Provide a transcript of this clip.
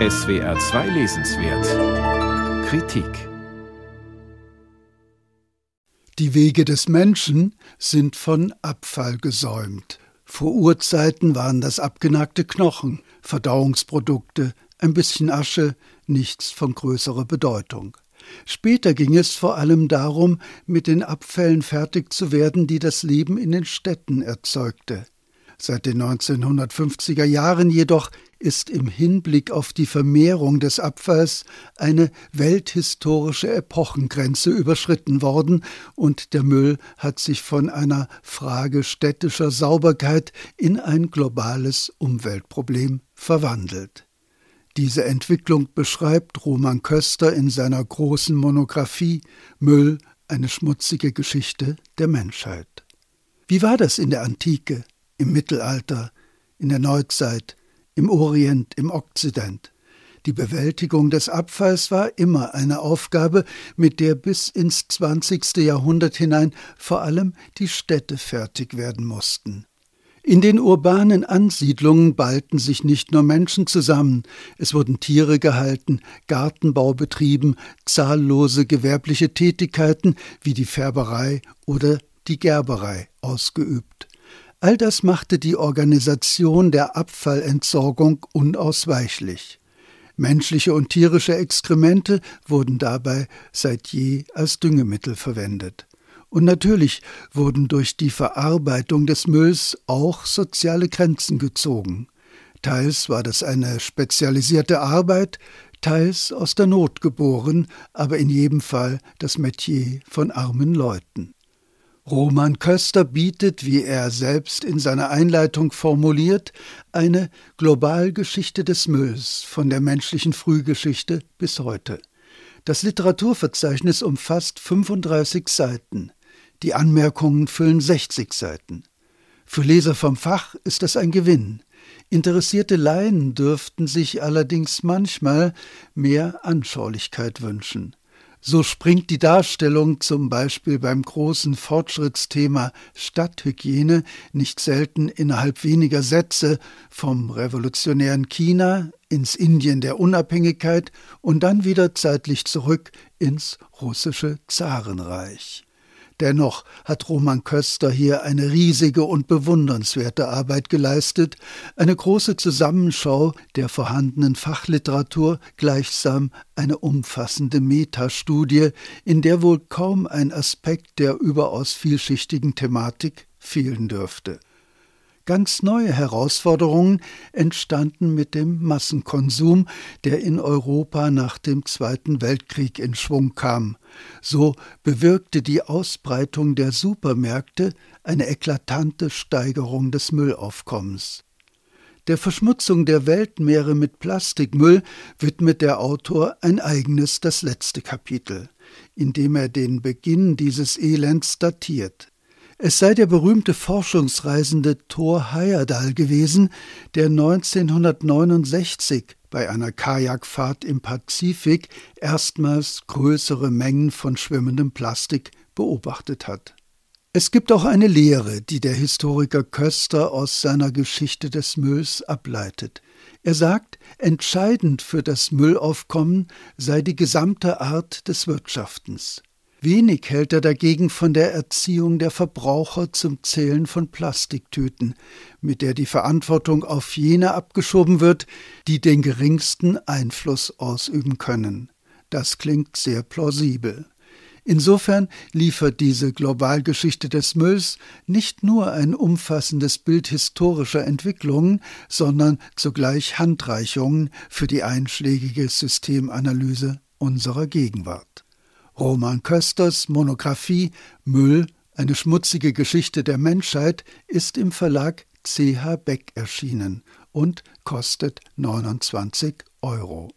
SWR 2 Lesenswert Kritik Die Wege des Menschen sind von Abfall gesäumt. Vor Urzeiten waren das abgenagte Knochen, Verdauungsprodukte, ein bisschen Asche, nichts von größerer Bedeutung. Später ging es vor allem darum, mit den Abfällen fertig zu werden, die das Leben in den Städten erzeugte. Seit den 1950er Jahren jedoch ist im Hinblick auf die Vermehrung des Abfalls eine welthistorische Epochengrenze überschritten worden und der Müll hat sich von einer Frage städtischer Sauberkeit in ein globales Umweltproblem verwandelt. Diese Entwicklung beschreibt Roman Köster in seiner großen Monographie Müll, eine schmutzige Geschichte der Menschheit. Wie war das in der Antike? im Mittelalter, in der Neuzeit, im Orient, im Okzident. Die Bewältigung des Abfalls war immer eine Aufgabe, mit der bis ins 20. Jahrhundert hinein vor allem die Städte fertig werden mussten. In den urbanen Ansiedlungen ballten sich nicht nur Menschen zusammen, es wurden Tiere gehalten, Gartenbau betrieben, zahllose gewerbliche Tätigkeiten wie die Färberei oder die Gerberei ausgeübt. All das machte die Organisation der Abfallentsorgung unausweichlich. Menschliche und tierische Exkremente wurden dabei seit je als Düngemittel verwendet. Und natürlich wurden durch die Verarbeitung des Mülls auch soziale Grenzen gezogen. Teils war das eine spezialisierte Arbeit, teils aus der Not geboren, aber in jedem Fall das Metier von armen Leuten. Roman Köster bietet, wie er selbst in seiner Einleitung formuliert, eine Globalgeschichte des Mülls von der menschlichen Frühgeschichte bis heute. Das Literaturverzeichnis umfasst 35 Seiten. Die Anmerkungen füllen 60 Seiten. Für Leser vom Fach ist das ein Gewinn. Interessierte Laien dürften sich allerdings manchmal mehr Anschaulichkeit wünschen. So springt die Darstellung zum Beispiel beim großen Fortschrittsthema Stadthygiene nicht selten innerhalb weniger Sätze vom revolutionären China ins Indien der Unabhängigkeit und dann wieder zeitlich zurück ins russische Zarenreich. Dennoch hat Roman Köster hier eine riesige und bewundernswerte Arbeit geleistet, eine große Zusammenschau der vorhandenen Fachliteratur, gleichsam eine umfassende Metastudie, in der wohl kaum ein Aspekt der überaus vielschichtigen Thematik fehlen dürfte. Ganz neue Herausforderungen entstanden mit dem Massenkonsum, der in Europa nach dem Zweiten Weltkrieg in Schwung kam. So bewirkte die Ausbreitung der Supermärkte eine eklatante Steigerung des Müllaufkommens. Der Verschmutzung der Weltmeere mit Plastikmüll widmet der Autor ein eigenes das letzte Kapitel, in dem er den Beginn dieses Elends datiert. Es sei der berühmte Forschungsreisende Thor Heyerdahl gewesen, der 1969 bei einer Kajakfahrt im Pazifik erstmals größere Mengen von schwimmendem Plastik beobachtet hat. Es gibt auch eine Lehre, die der Historiker Köster aus seiner Geschichte des Mülls ableitet. Er sagt, entscheidend für das Müllaufkommen sei die gesamte Art des Wirtschaftens. Wenig hält er dagegen von der Erziehung der Verbraucher zum Zählen von Plastiktüten, mit der die Verantwortung auf jene abgeschoben wird, die den geringsten Einfluss ausüben können. Das klingt sehr plausibel. Insofern liefert diese Globalgeschichte des Mülls nicht nur ein umfassendes Bild historischer Entwicklungen, sondern zugleich Handreichungen für die einschlägige Systemanalyse unserer Gegenwart. Roman Kösters Monographie Müll, eine schmutzige Geschichte der Menschheit ist im Verlag CH Beck erschienen und kostet 29 Euro.